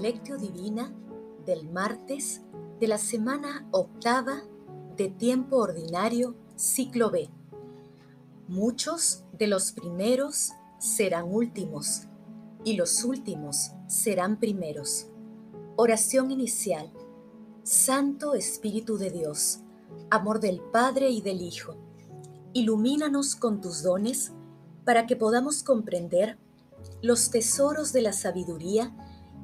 Lectio Divina del martes de la semana octava de tiempo ordinario, ciclo B. Muchos de los primeros serán últimos y los últimos serán primeros. Oración inicial. Santo Espíritu de Dios, amor del Padre y del Hijo, ilumínanos con tus dones para que podamos comprender los tesoros de la sabiduría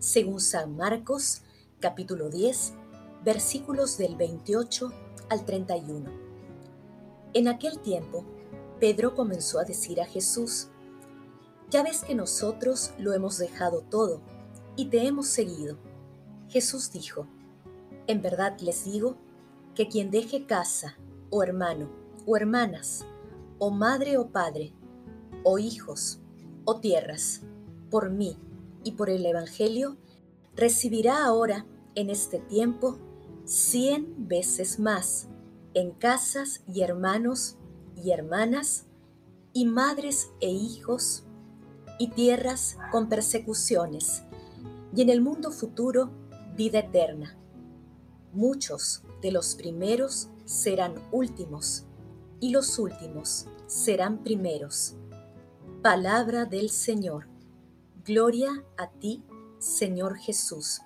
según San Marcos, capítulo 10, versículos del 28 al 31. En aquel tiempo, Pedro comenzó a decir a Jesús, Ya ves que nosotros lo hemos dejado todo y te hemos seguido. Jesús dijo, En verdad les digo que quien deje casa, o hermano, o hermanas, o madre o padre, o hijos, o tierras, por mí y por el Evangelio, recibirá ahora, en este tiempo, cien veces más en casas y hermanos y hermanas, y madres e hijos, y tierras con persecuciones, y en el mundo futuro vida eterna. Muchos de los primeros serán últimos, y los últimos serán primeros. Palabra del Señor. Gloria a ti, Señor Jesús.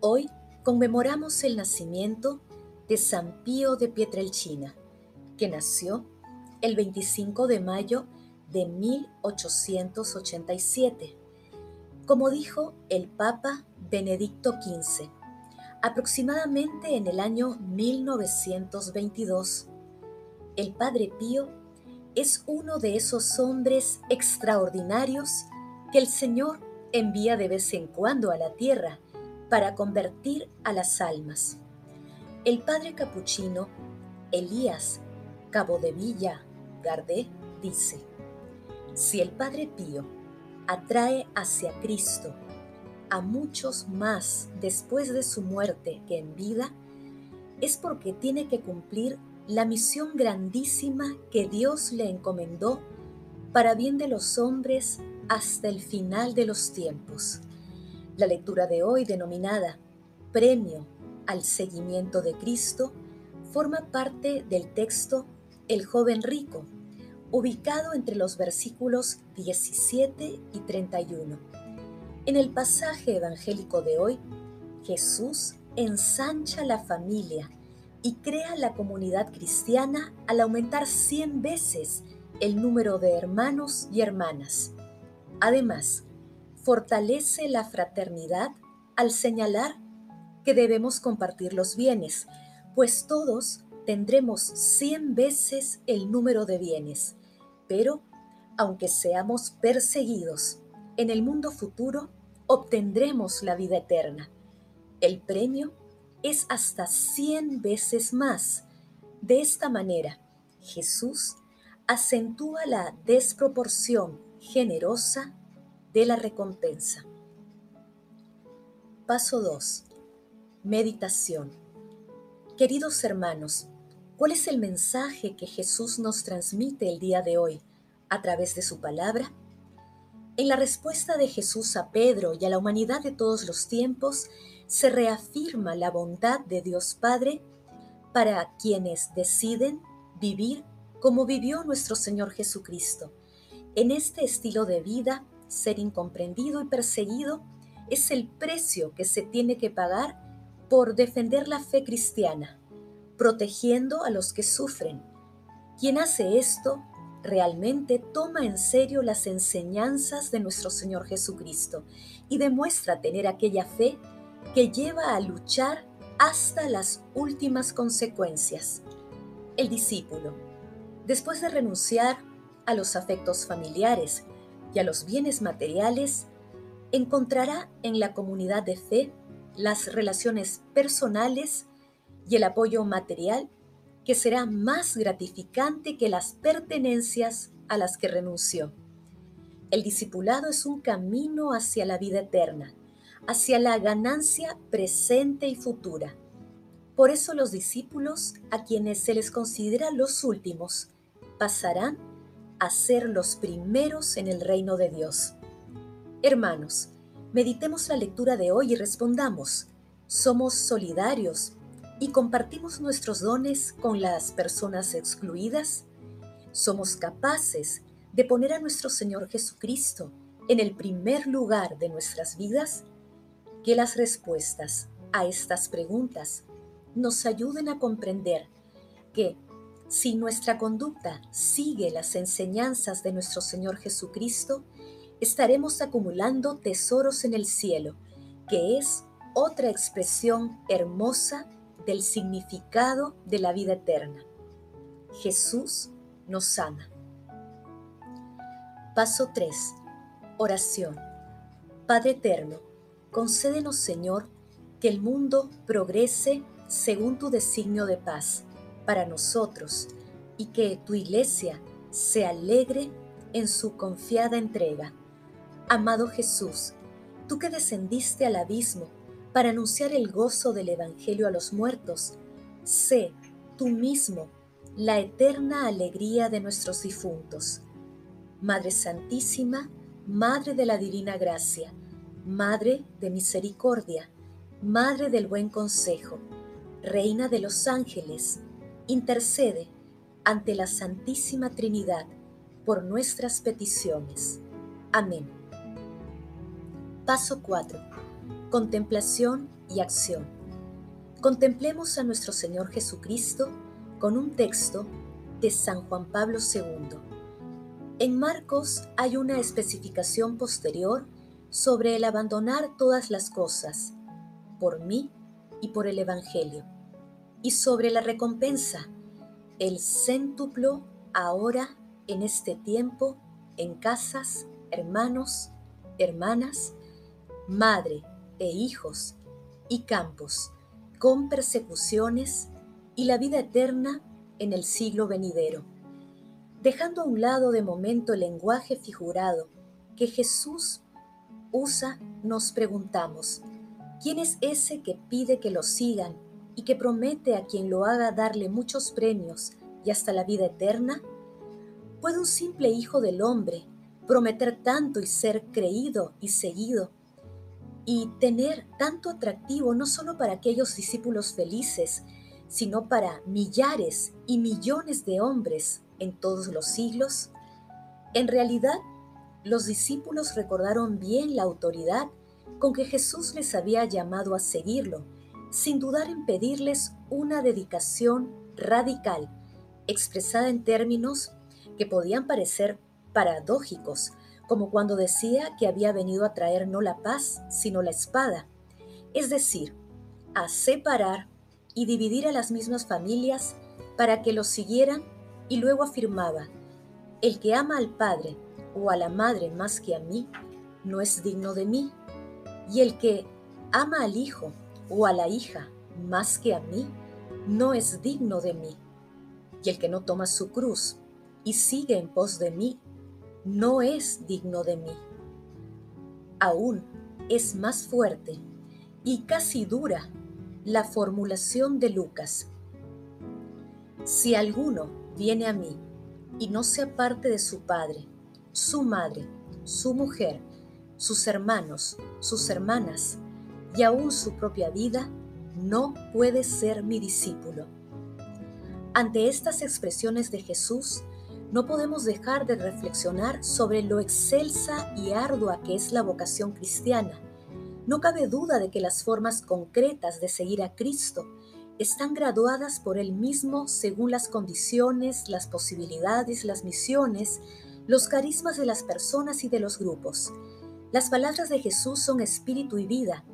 Hoy conmemoramos el nacimiento de San Pío de Pietrelcina, que nació el 25 de mayo de 1887. Como dijo el Papa Benedicto XV, aproximadamente en el año 1922, el Padre Pío es uno de esos hombres extraordinarios que el Señor envía de vez en cuando a la tierra para convertir a las almas. El padre capuchino Elías Cabo de Villa Gardé dice, si el Padre Pío atrae hacia Cristo a muchos más después de su muerte que en vida, es porque tiene que cumplir la misión grandísima que Dios le encomendó para bien de los hombres hasta el final de los tiempos. La lectura de hoy, denominada Premio al Seguimiento de Cristo, forma parte del texto El joven rico, ubicado entre los versículos 17 y 31. En el pasaje evangélico de hoy, Jesús ensancha la familia y crea la comunidad cristiana al aumentar 100 veces el número de hermanos y hermanas. Además, fortalece la fraternidad al señalar que debemos compartir los bienes, pues todos tendremos 100 veces el número de bienes. Pero, aunque seamos perseguidos, en el mundo futuro obtendremos la vida eterna. El premio es hasta 100 veces más. De esta manera, Jesús acentúa la desproporción generosa de la recompensa. Paso 2. Meditación. Queridos hermanos, ¿cuál es el mensaje que Jesús nos transmite el día de hoy a través de su palabra? En la respuesta de Jesús a Pedro y a la humanidad de todos los tiempos, se reafirma la bondad de Dios Padre para quienes deciden vivir como vivió nuestro Señor Jesucristo. En este estilo de vida, ser incomprendido y perseguido es el precio que se tiene que pagar por defender la fe cristiana, protegiendo a los que sufren. Quien hace esto realmente toma en serio las enseñanzas de nuestro Señor Jesucristo y demuestra tener aquella fe que lleva a luchar hasta las últimas consecuencias. El discípulo, después de renunciar a los afectos familiares y a los bienes materiales, encontrará en la comunidad de fe las relaciones personales y el apoyo material que será más gratificante que las pertenencias a las que renunció. El discipulado es un camino hacia la vida eterna, hacia la ganancia presente y futura. Por eso los discípulos, a quienes se les considera los últimos, pasarán a ser los primeros en el reino de Dios. Hermanos, meditemos la lectura de hoy y respondamos, ¿somos solidarios y compartimos nuestros dones con las personas excluidas? ¿Somos capaces de poner a nuestro Señor Jesucristo en el primer lugar de nuestras vidas? Que las respuestas a estas preguntas nos ayuden a comprender que si nuestra conducta sigue las enseñanzas de nuestro Señor Jesucristo, estaremos acumulando tesoros en el cielo, que es otra expresión hermosa del significado de la vida eterna. Jesús nos ama. Paso 3. Oración. Padre eterno, concédenos Señor que el mundo progrese según tu designio de paz para nosotros y que tu iglesia se alegre en su confiada entrega. Amado Jesús, tú que descendiste al abismo para anunciar el gozo del Evangelio a los muertos, sé tú mismo la eterna alegría de nuestros difuntos. Madre Santísima, Madre de la Divina Gracia, Madre de Misericordia, Madre del Buen Consejo, Reina de los Ángeles, intercede ante la Santísima Trinidad por nuestras peticiones. Amén. Paso 4 Contemplación y acción. Contemplemos a nuestro Señor Jesucristo con un texto de San Juan Pablo II. En Marcos hay una especificación posterior sobre el abandonar todas las cosas, por mí y por el Evangelio, y sobre la recompensa, el céntuplo ahora en este tiempo en casas, hermanos, hermanas, madre, e hijos y campos, con persecuciones y la vida eterna en el siglo venidero. Dejando a un lado de momento el lenguaje figurado que Jesús usa, nos preguntamos, ¿quién es ese que pide que lo sigan y que promete a quien lo haga darle muchos premios y hasta la vida eterna? ¿Puede un simple hijo del hombre prometer tanto y ser creído y seguido y tener tanto atractivo no solo para aquellos discípulos felices, sino para millares y millones de hombres en todos los siglos? En realidad, los discípulos recordaron bien la autoridad con que Jesús les había llamado a seguirlo, sin dudar en pedirles una dedicación radical, expresada en términos que podían parecer paradójicos, como cuando decía que había venido a traer no la paz, sino la espada, es decir, a separar y dividir a las mismas familias para que los siguieran y luego afirmaba, el que ama al Padre o a la Madre más que a mí, no es digno de mí, y el que ama al Hijo o a la hija más que a mí, no es digno de mí, y el que no toma su cruz y sigue en pos de mí, no es digno de mí. Aún es más fuerte y casi dura la formulación de Lucas. Si alguno viene a mí y no se aparte de su padre, su madre, su mujer, sus hermanos, sus hermanas y aún su propia vida, no puede ser mi discípulo. Ante estas expresiones de Jesús, no podemos dejar de reflexionar sobre lo excelsa y ardua que es la vocación cristiana. No cabe duda de que las formas concretas de seguir a Cristo están graduadas por Él mismo según las condiciones, las posibilidades, las misiones, los carismas de las personas y de los grupos. Las palabras de Jesús son espíritu y vida,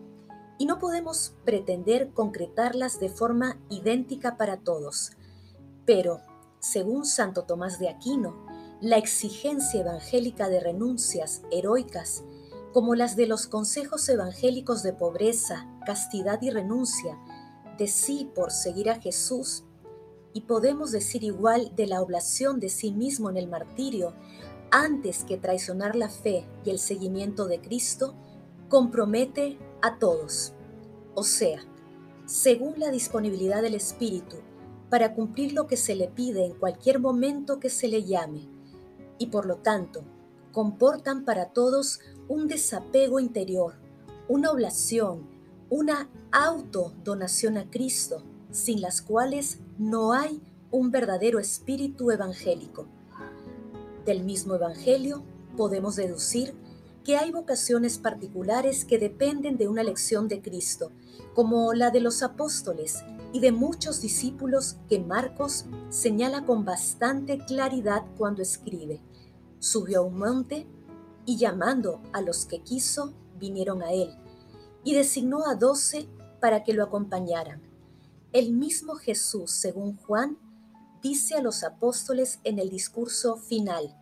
y no podemos pretender concretarlas de forma idéntica para todos. Pero según Santo Tomás de Aquino, la exigencia evangélica de renuncias heroicas como las de los consejos evangélicos de pobreza, castidad y renuncia, de sí por seguir a Jesús, y podemos decir igual de la oblación de sí mismo en el martirio, antes que traicionar la fe y el seguimiento de Cristo, compromete a todos. O sea, según la disponibilidad del Espíritu, para cumplir lo que se le pide en cualquier momento que se le llame, y por lo tanto, comportan para todos un desapego interior, una oblación, una autodonación a Cristo, sin las cuales no hay un verdadero espíritu evangélico. Del mismo Evangelio podemos deducir que hay vocaciones particulares que dependen de una lección de Cristo, como la de los apóstoles y de muchos discípulos que Marcos señala con bastante claridad cuando escribe. Subió a un monte y llamando a los que quiso, vinieron a él, y designó a doce para que lo acompañaran. El mismo Jesús, según Juan, dice a los apóstoles en el discurso final,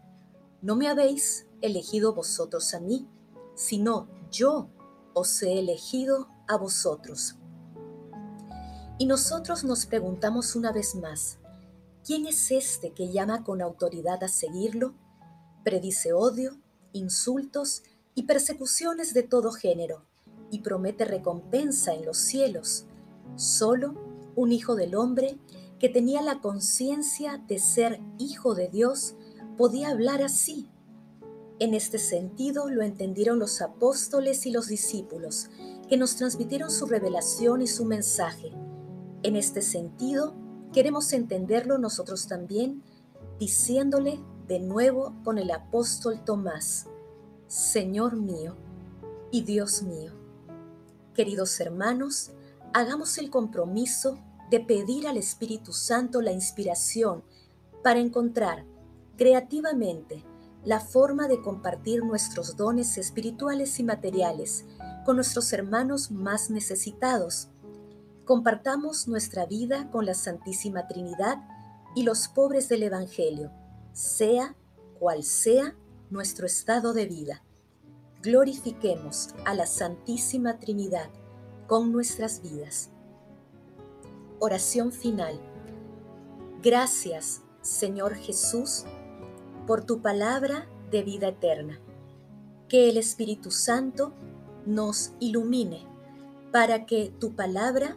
No me habéis elegido vosotros a mí, sino yo os he elegido a vosotros. Y nosotros nos preguntamos una vez más, ¿quién es este que llama con autoridad a seguirlo? Predice odio, insultos y persecuciones de todo género, y promete recompensa en los cielos. Solo un hijo del hombre que tenía la conciencia de ser hijo de Dios podía hablar así. En este sentido lo entendieron los apóstoles y los discípulos, que nos transmitieron su revelación y su mensaje. En este sentido, queremos entenderlo nosotros también, diciéndole de nuevo con el apóstol Tomás, Señor mío y Dios mío. Queridos hermanos, hagamos el compromiso de pedir al Espíritu Santo la inspiración para encontrar creativamente la forma de compartir nuestros dones espirituales y materiales con nuestros hermanos más necesitados. Compartamos nuestra vida con la Santísima Trinidad y los pobres del Evangelio, sea cual sea nuestro estado de vida. Glorifiquemos a la Santísima Trinidad con nuestras vidas. Oración final. Gracias, Señor Jesús, por tu palabra de vida eterna. Que el Espíritu Santo nos ilumine para que tu palabra